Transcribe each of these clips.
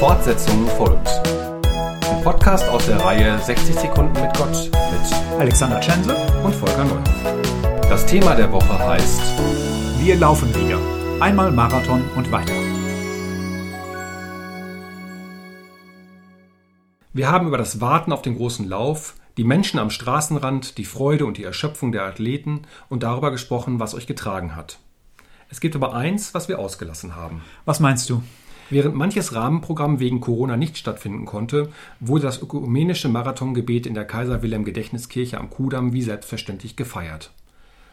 Fortsetzung folgt. Ein Podcast aus der Reihe 60 Sekunden mit Gott mit Alexander Tschense und Volker Neuhoff. Das Thema der Woche heißt Wir laufen wieder. Einmal Marathon und weiter. Wir haben über das Warten auf den großen Lauf, die Menschen am Straßenrand, die Freude und die Erschöpfung der Athleten und darüber gesprochen, was euch getragen hat. Es gibt aber eins, was wir ausgelassen haben. Was meinst du? Während manches Rahmenprogramm wegen Corona nicht stattfinden konnte, wurde das ökumenische Marathongebet in der Kaiser Wilhelm Gedächtniskirche am Kudamm wie selbstverständlich gefeiert.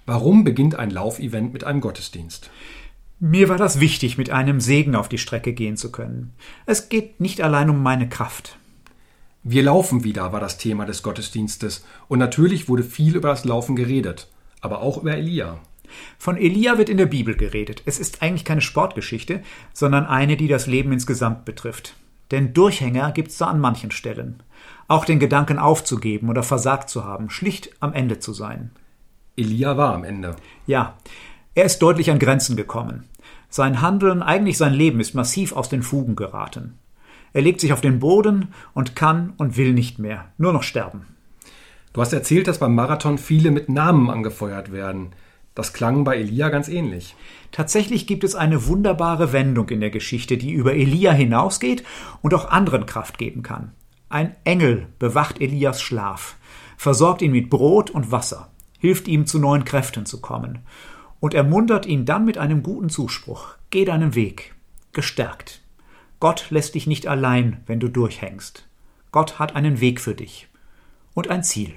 Warum beginnt ein Laufevent mit einem Gottesdienst? Mir war das wichtig, mit einem Segen auf die Strecke gehen zu können. Es geht nicht allein um meine Kraft. Wir laufen wieder war das Thema des Gottesdienstes und natürlich wurde viel über das Laufen geredet, aber auch über Elia. Von Elia wird in der Bibel geredet. Es ist eigentlich keine Sportgeschichte, sondern eine, die das Leben insgesamt betrifft. Denn Durchhänger gibt's da an manchen Stellen. Auch den Gedanken aufzugeben oder versagt zu haben, schlicht am Ende zu sein. Elia war am Ende. Ja, er ist deutlich an Grenzen gekommen. Sein Handeln, eigentlich sein Leben, ist massiv aus den Fugen geraten. Er legt sich auf den Boden und kann und will nicht mehr, nur noch sterben. Du hast erzählt, dass beim Marathon viele mit Namen angefeuert werden. Das klang bei Elia ganz ähnlich. Tatsächlich gibt es eine wunderbare Wendung in der Geschichte, die über Elia hinausgeht und auch anderen Kraft geben kann. Ein Engel bewacht Elias Schlaf, versorgt ihn mit Brot und Wasser, hilft ihm zu neuen Kräften zu kommen und ermuntert ihn dann mit einem guten Zuspruch. Geh deinen Weg, gestärkt. Gott lässt dich nicht allein, wenn du durchhängst. Gott hat einen Weg für dich und ein Ziel.